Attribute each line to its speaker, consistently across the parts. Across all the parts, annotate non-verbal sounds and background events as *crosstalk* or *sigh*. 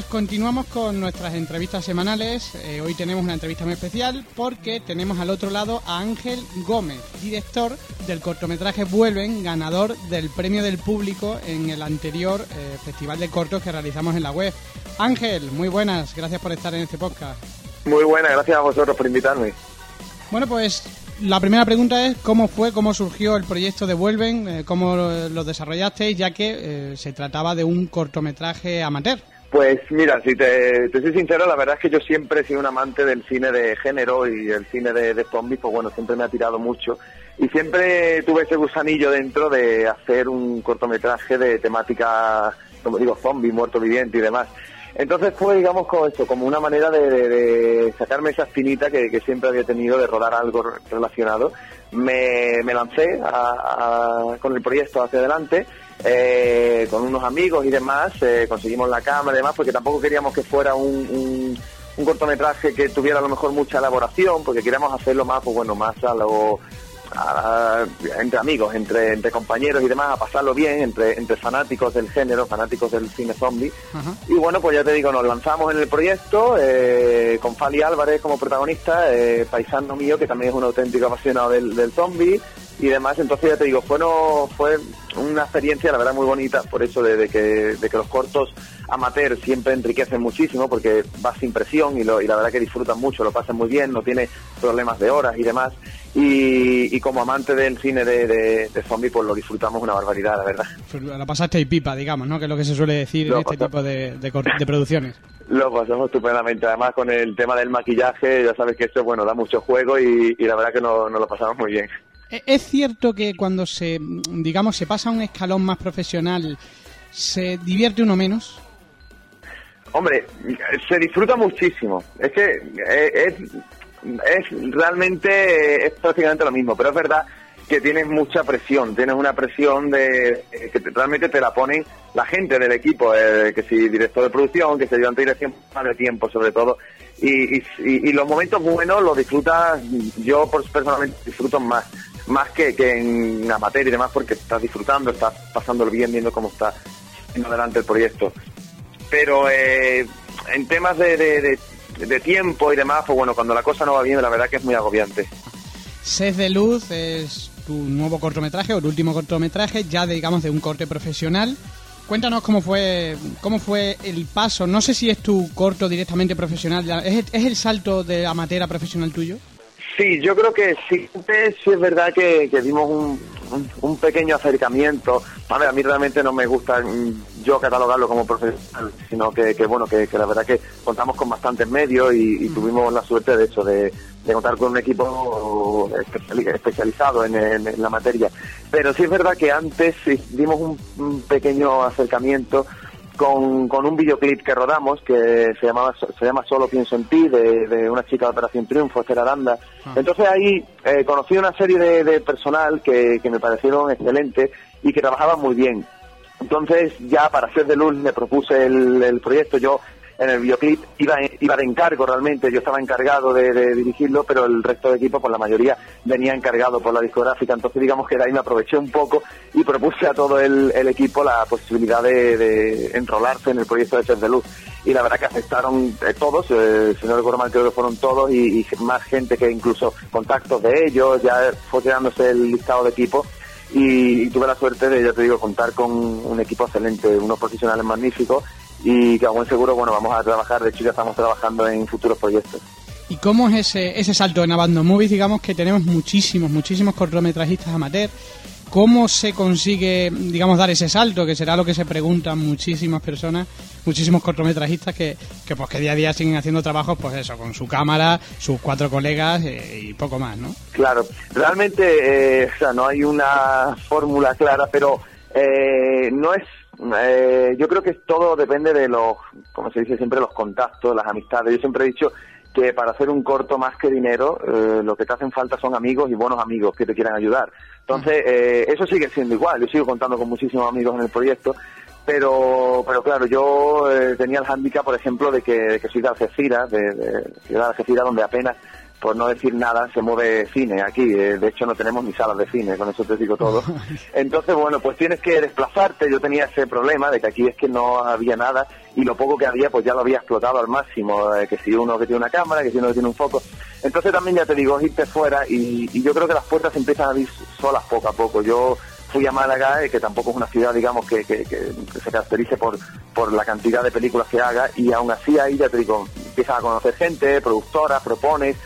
Speaker 1: pues continuamos con nuestras entrevistas semanales. Eh, hoy tenemos una entrevista muy especial porque tenemos al otro lado a Ángel Gómez, director del cortometraje Vuelven, ganador del premio del público en el anterior eh, festival de cortos que realizamos en la web. Ángel, muy buenas, gracias por estar en este podcast.
Speaker 2: Muy buenas, gracias a vosotros por invitarme.
Speaker 1: Bueno, pues la primera pregunta es cómo fue, cómo surgió el proyecto de Vuelven, eh, cómo lo desarrollasteis, ya que se trataba de un cortometraje amateur.
Speaker 2: Pues mira, si te, soy sincero, la verdad es que yo siempre he sido un amante del cine de género y el cine de, zombies, pues bueno, siempre me ha tirado mucho. Y siempre tuve ese gusanillo dentro de hacer un cortometraje de temática, como digo, zombie, muerto viviente y demás. Entonces fue, digamos, como esto, como una manera de, sacarme esa espinita que, siempre había tenido de rodar algo relacionado. Me, lancé con el proyecto hacia adelante eh, con unos amigos y demás, eh, conseguimos la cámara y demás, porque tampoco queríamos que fuera un, un, cortometraje que tuviera a lo mejor mucha elaboración, porque queríamos hacerlo más, pues bueno, más a lo entre amigos, entre, entre compañeros y demás, a pasarlo bien, entre, entre fanáticos del género, fanáticos del cine zombie. Y bueno, pues ya te digo, nos lanzamos en el proyecto eh, con Fali Álvarez como protagonista, eh, paisano mío que también es un auténtico apasionado del, del zombie y demás. Entonces ya te digo, fue, fue una experiencia, la verdad, muy bonita, por eso de, que, de que los cortos amateur siempre enriquecen muchísimo, porque vas sin presión y, lo, y la verdad que disfrutan mucho, lo pasan muy bien, no tiene problemas de horas y demás. Y, como amante del cine de, de, zombie, pues lo disfrutamos una barbaridad, la verdad.
Speaker 1: Pues la pasaste y pipa, digamos, ¿no? Que es lo que se suele decir en este tipo de, de, producciones.
Speaker 2: Lo pasamos estupendamente. Además, con el tema del maquillaje, ya sabes que esto, bueno, da mucho juego y, la verdad que nos no lo pasamos muy bien.
Speaker 1: E, ¿Es cierto que cuando se, digamos, se pasa a un escalón más profesional, se divierte uno menos?
Speaker 2: Hombre, se disfruta muchísimo. Es que eh, es, es realmente es prácticamente lo mismo, pero es verdad que tienes mucha presión, tienes una presión de que realmente te la ponen la gente del equipo, eh, que si director de producción, que si ayudante de dirección, de tiempo sobre todo, y, y, los momentos buenos los disfrutas, yo personalmente disfruto más, más que, que en amateur y demás, porque estás disfrutando, estás pasándolo bien, viendo cómo está en adelante el proyecto. Pero eh, en temas de, tiempo y demás, pues bueno, cuando la cosa no va bien, la verdad que es muy agobiante.
Speaker 1: Sed de Luz es tu nuevo cortometraje o el último cortometraje, ya digamos de un corte profesional. Cuéntanos cómo fue cómo fue el paso. No sé si es tu corto directamente profesional. ¿Es, es el salto de amateur a profesional tuyo?
Speaker 2: Sí, yo creo que sí, sí es verdad que, dimos un, un, pequeño acercamiento. A ver, a mí realmente no me gusta mm, yo catalogarlo como profesional, sino que, bueno, que, la verdad que contamos con bastantes medios y, tuvimos la suerte, de hecho, de, contar con un equipo especializado en, la materia. Pero sí es verdad que antes dimos un pequeño acercamiento con, con un videoclip que rodamos que se llamaba se llama Solo pienso en ti de, una chica de Operación Triunfo, Esther Aranda. Ah. Entonces ahí eh, conocí una serie de, personal que, que me parecieron excelentes y que trabajaban muy bien. Entonces ya para hacer de luz me propuse el, el proyecto. Yo en el videoclip iba, iba de encargo realmente, yo estaba encargado de, dirigirlo, pero el resto del equipo, por la mayoría, venía encargado por la discográfica, entonces digamos que de ahí me aproveché un poco y propuse a todo el, equipo la posibilidad de, enrolarse en el proyecto de Ser de Luz. Y la verdad que aceptaron eh, todos, eh, si no recuerdo mal creo que fueron todos y, más gente que incluso contactos de ellos, ya fue quedándose el listado de equipo y, tuve la suerte de, ya te digo, contar con un equipo excelente, unos profesionales magníficos y que a buen seguro, bueno, vamos a trabajar, de hecho ya estamos trabajando en futuros proyectos.
Speaker 1: ¿Y cómo es ese, ese salto en Abandon Movies? Digamos que tenemos muchísimos, muchísimos cortometrajistas amateur. ¿Cómo se consigue, digamos, dar ese salto? Que será lo que se preguntan muchísimas personas, muchísimos cortometrajistas que, que pues que día a día siguen haciendo trabajos, pues eso, con su cámara, sus cuatro colegas eh, y poco más, ¿no?
Speaker 2: Claro, realmente, eh, o sea, no hay una fórmula clara, pero eh, no es eh, yo creo que todo depende de los, como se dice siempre, los contactos, las amistades. Yo siempre he dicho que para hacer un corto más que dinero, eh, lo que te hacen falta son amigos y buenos amigos que te quieran ayudar. Entonces, eh, eso sigue siendo igual. Yo sigo contando con muchísimos amigos en el proyecto, pero pero claro, yo tenía el hándicap, por ejemplo, de que, soy de Algeciras, de, de ciudad de Algeciras, donde apenas por no decir nada, se mueve cine aquí. Eh, de hecho, no tenemos ni salas de cine, con eso te digo todo. *laughs* Entonces, bueno, pues tienes que desplazarte. Yo tenía ese problema de que aquí es que no había nada y lo poco que había, pues ya lo había explotado al máximo. Eh, que si uno que tiene una cámara, que si uno que tiene un foco. Entonces, también ya te digo, irte fuera y, y yo creo que las puertas empiezan a abrir solas poco a poco. Yo fui a Málaga, eh, que tampoco es una ciudad, digamos, que, que, que, se caracterice por, por la cantidad de películas que haga, y aún así ahí, ya te digo, empiezas a conocer gente, productoras, propones,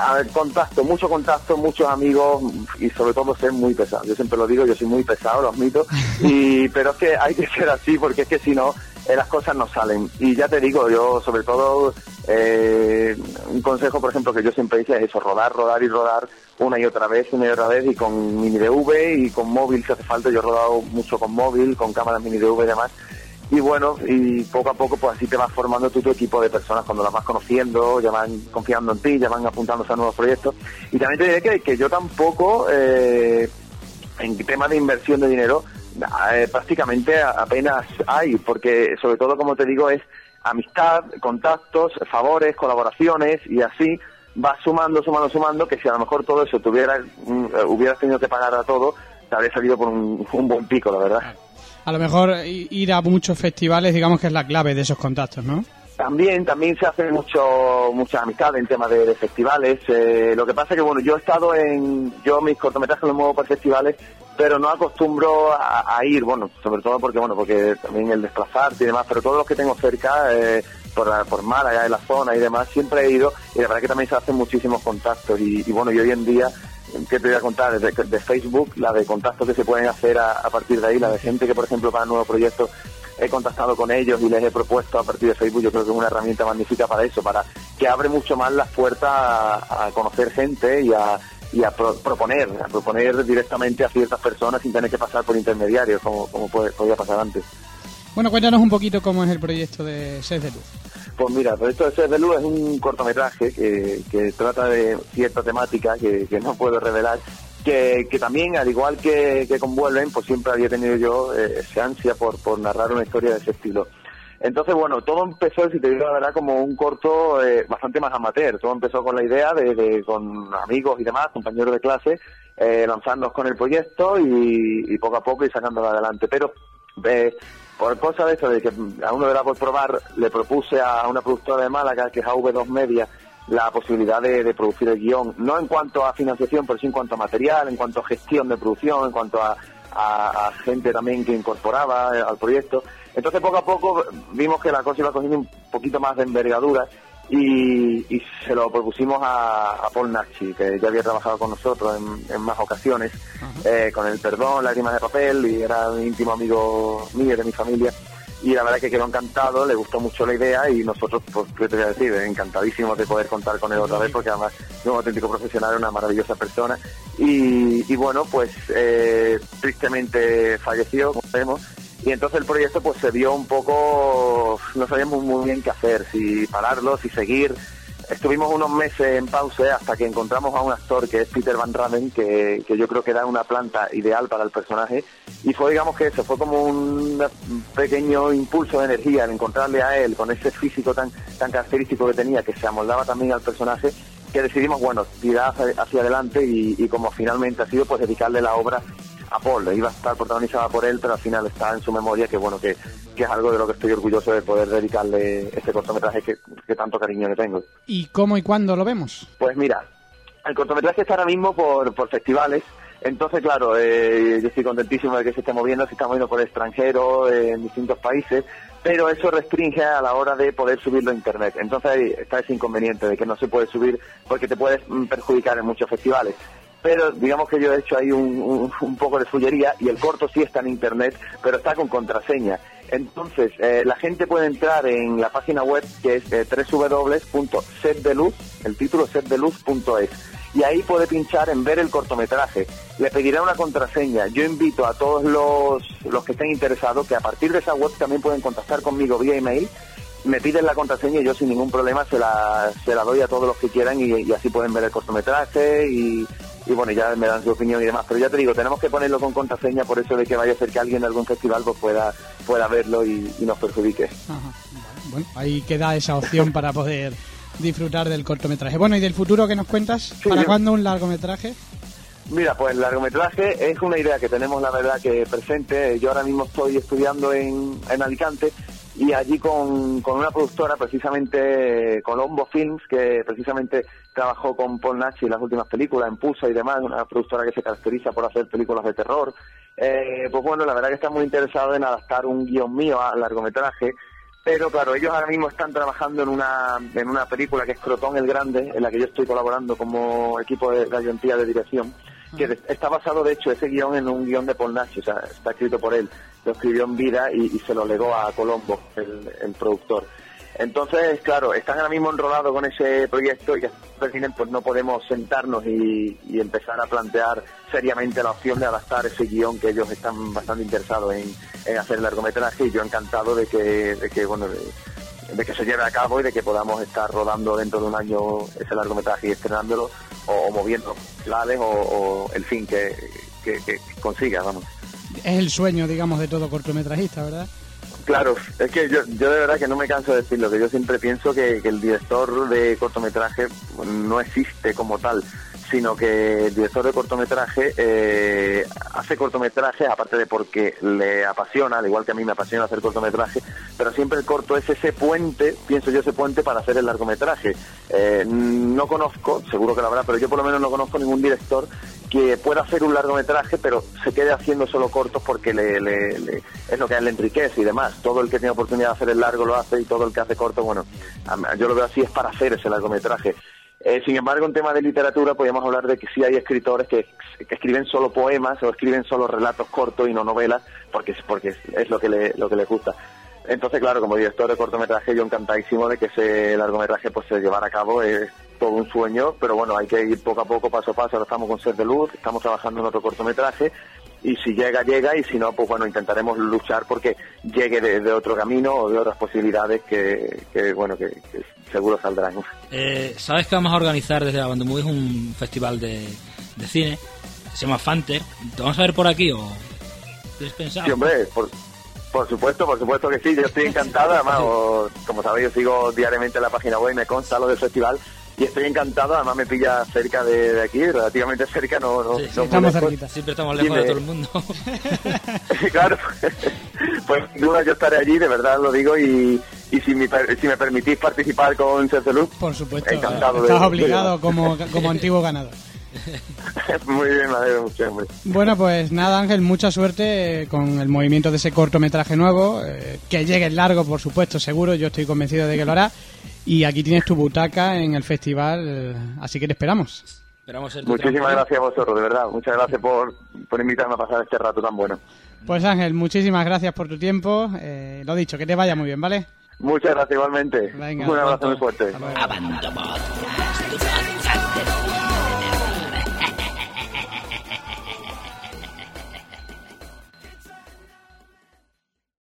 Speaker 2: a ver, contacto, mucho contacto, muchos amigos y sobre todo ser muy pesado. Yo siempre lo digo, yo soy muy pesado, lo admito, *laughs* y, pero es que hay que ser así porque es que si no, eh, las cosas no salen. Y ya te digo, yo sobre todo, eh, un consejo, por ejemplo, que yo siempre hice es eso, rodar, rodar y rodar una y otra vez, una y otra vez, y con mini DV y con móvil si hace falta. Yo he rodado mucho con móvil, con cámaras mini DV y demás. Y bueno, y poco a poco pues así te vas formando tu equipo de personas cuando las vas conociendo, ya van confiando en ti, ya van apuntándose a nuevos proyectos. Y también te diré que, que yo tampoco, eh, en tema de inversión de dinero, eh, prácticamente apenas hay, porque sobre todo, como te digo, es amistad, contactos, favores, colaboraciones y así vas sumando, sumando, sumando, que si a lo mejor todo eso tuviera, mm, hubieras tenido que pagar a todo, te habría salido por un buen pico, la verdad
Speaker 1: a lo mejor ir a muchos festivales, digamos que es la clave de esos contactos, ¿no?
Speaker 2: También, también se hace mucho, mucha amistad en temas de, festivales. Eh, lo que pasa es que, bueno, yo he estado en, yo mis cortometrajes los muevo por festivales, pero no acostumbro a, ir, bueno, sobre todo porque, bueno, porque también el desplazarte y demás, pero todos los que tengo cerca, eh, por, por Málaga, en la zona y demás, siempre he ido y la verdad que también se hacen muchísimos contactos y bueno, y hoy en día ¿Qué te voy a contar? De, de, Facebook, la de contactos que se pueden hacer a, partir de ahí, la de gente que, por ejemplo, para nuevos proyectos he contactado con ellos y les he propuesto a partir de Facebook, yo creo que es una herramienta magnífica para eso, para que abre mucho más las puertas a, conocer gente y a, y a proponer, a proponer directamente a ciertas personas sin tener que pasar por intermediarios, como, como podía pasar antes.
Speaker 1: Bueno, cuéntanos un poquito cómo es el proyecto de Sed de Luz.
Speaker 2: Pues mira, proyecto de Sed de Luz es un cortometraje que, trata de cierta temática que, no puedo revelar, que, también, al igual que, que con Vuelven, pues siempre había tenido yo eh, esa ansia por, narrar una historia de ese estilo. Entonces, bueno, todo empezó, si te digo la verdad, como un corto eh, bastante más amateur. Todo empezó con la idea de, con amigos y demás, compañeros de clase, eh, lanzarnos con el proyecto y, y, poco a poco ir sacándolo adelante. Pero por cosa de eso, de que a uno era por probar, le propuse a una productora de Málaga, que es AV2 Media, la posibilidad de, producir el guion, no en cuanto a financiación, pero sí en cuanto a material, en cuanto a gestión de producción, en cuanto a, a gente también que incorporaba al proyecto. Entonces poco a poco vimos que la cosa iba cogiendo un poquito más de envergadura y, se lo propusimos a, Paul Nachi, que ya había trabajado con nosotros en, más ocasiones, eh, con el perdón, lágrimas de papel, y era un íntimo amigo mío, de mi familia. Y la verdad que quedó encantado, le gustó mucho la idea y nosotros, pues, ¿qué te voy a decir? Encantadísimos de poder contar con él otra vez porque además es un auténtico profesional, una maravillosa persona. Y, bueno, pues eh, tristemente falleció, como vemos, y entonces el proyecto pues se vio un poco, no sabíamos muy bien qué hacer, si pararlo, si seguir. Estuvimos unos meses en pausa hasta que encontramos a un actor que es Peter Van Raven, que, que yo creo que era una planta ideal para el personaje. Y fue, digamos que eso, fue como un pequeño impulso de energía en encontrarle a él con ese físico tan, tan característico que tenía, que se amoldaba también al personaje, que decidimos, bueno, tirar hacia, adelante y, y, como finalmente ha sido, pues dedicarle la obra a Paul, iba a estar protagonizada por él, pero al final está en su memoria, que bueno, que, que es algo de lo que estoy orgulloso de poder dedicarle este cortometraje que, que tanto cariño le tengo.
Speaker 1: ¿Y cómo y cuándo lo vemos?
Speaker 2: Pues mira, el cortometraje está ahora mismo por, por festivales, entonces, claro, eh, yo estoy contentísimo de que se esté moviendo, se está moviendo por el extranjero, eh, en distintos países, pero eso restringe a la hora de poder subirlo a Internet. Entonces ahí está ese inconveniente de que no se puede subir porque te puedes mm, perjudicar en muchos festivales pero digamos que yo he hecho ahí un, un, poco de fullería y el corto sí está en internet, pero está con contraseña. Entonces, eh, la gente puede entrar en la página web que es eh, www.setdeluz, el título setdeluz.es, y ahí puede pinchar en ver el cortometraje. Le pedirá una contraseña. Yo invito a todos los, los que estén interesados que a partir de esa web también pueden contactar conmigo vía email me piden la contraseña y yo sin ningún problema se la, se la doy a todos los que quieran y así pueden ver el cortometraje y, y bueno, ya me dan su opinión y demás. Pero ya te digo, tenemos que ponerlo con contraseña por eso de que vaya a ser que alguien de algún festival pues pueda, pueda verlo y, nos perjudique.
Speaker 1: Bueno, ahí queda esa opción *laughs* para poder disfrutar del cortometraje. Bueno, ¿y del futuro que nos cuentas? ¿Para cuándo un largometraje?
Speaker 2: Mira, pues el largometraje es una idea que tenemos, la verdad, que presente. Yo ahora mismo estoy estudiando en, en Alicante y allí con, con una productora, precisamente Colombo Films, que precisamente trabajó con Paul Nachi en las últimas películas, en Pusa y demás, una productora que se caracteriza por hacer películas de terror. Eh, pues bueno, la verdad que está muy interesado en adaptar un guion mío al largometraje, pero claro, ellos ahora mismo están trabajando en una, en una película que es Crotón el Grande, en la que yo estoy colaborando como equipo de garantía de dirección, que está basado de hecho ese guion en un guion de Paul Nachi, o sea, está escrito por él, lo escribió en vida y, se lo legó a Colombo, el productor. Entonces, claro, están ahora mismo enrolados con ese proyecto y pues no podemos sentarnos y, empezar a plantear seriamente la opción de adaptar ese guion que ellos están bastante interesados en, hacer el largometraje y yo encantado de que, de que bueno, de, que se lleve a cabo y de que podamos estar rodando dentro de un año ese largometraje y estrenándolo o, moviendo planes o, el fin que, que consiga, vamos.
Speaker 1: Es el sueño, digamos, de todo cortometrajista, ¿verdad?
Speaker 2: Claro, es que yo, yo de verdad que no me canso de decirlo, que yo siempre pienso que, el director de cortometraje no existe como tal, sino que el director de cortometraje eh, hace cortometraje, aparte de porque le apasiona, al igual que a mí me apasiona hacer cortometraje, pero siempre el corto es ese puente, pienso yo ese puente para hacer el largometraje. Eh, no conozco, seguro que lo habrá, pero yo por lo menos no conozco ningún director que pueda hacer un largometraje, pero se quede haciendo solo cortos porque le, es lo que a él le enriquece y demás. Todo el que tiene oportunidad de hacer el largo lo hace y todo el que hace corto, bueno, yo lo veo así, es para hacer ese largometraje. Eh, sin embargo, en tema de literatura podríamos hablar de que sí hay escritores que, escriben solo poemas o escriben solo relatos cortos y no novelas, porque, porque es lo que, le, lo que les gusta. Entonces, claro, como director de cortometraje, yo encantadísimo de que ese largometraje pues se llevara a cabo. Es todo un sueño, pero bueno, hay que ir poco a poco, paso a paso. Ahora estamos con Ser de Luz, estamos trabajando en otro cortometraje y si llega, llega y si no, pues bueno, intentaremos luchar porque llegue de, otro camino o de otras posibilidades que, bueno, que, seguro saldrán.
Speaker 3: Eh, ¿Sabes que vamos a organizar desde la Banda es un festival de, cine? Se llama Fanter. ¿Te vamos a ver por aquí o
Speaker 2: pensado? Sí, hombre, por, por supuesto, por supuesto que sí, yo estoy encantado, además, *laughs* como sabéis, yo sigo diariamente la página web y me consta lo del festival y estoy encantado, además me pilla cerca de, aquí, relativamente cerca, no, no,
Speaker 3: estamos cerquita, siempre estamos lejos de todo el mundo. *laughs*
Speaker 2: claro, pues sin duda yo estaré allí, de verdad lo digo, y, y si, me, si me permitís participar con Cerceluz,
Speaker 1: por supuesto, encantado estás obligado *laughs* como, como antiguo ganador.
Speaker 2: Muy bien, madre, mucho,
Speaker 1: Bueno, pues nada, Ángel, mucha suerte con el movimiento de ese cortometraje nuevo. Eh, que llegue el largo, por supuesto, seguro. Yo estoy convencido de que lo hará. Y aquí tienes tu butaca en el festival, eh, así que te esperamos.
Speaker 2: Muchísimas gracias a vosotros, de verdad. Muchas gracias por, por invitarme a pasar este rato tan bueno.
Speaker 1: Pues Ángel, muchísimas gracias por tu tiempo. Eh, lo dicho, que te vaya muy bien, ¿vale?
Speaker 2: Muchas gracias igualmente. Un abrazo muy fuerte.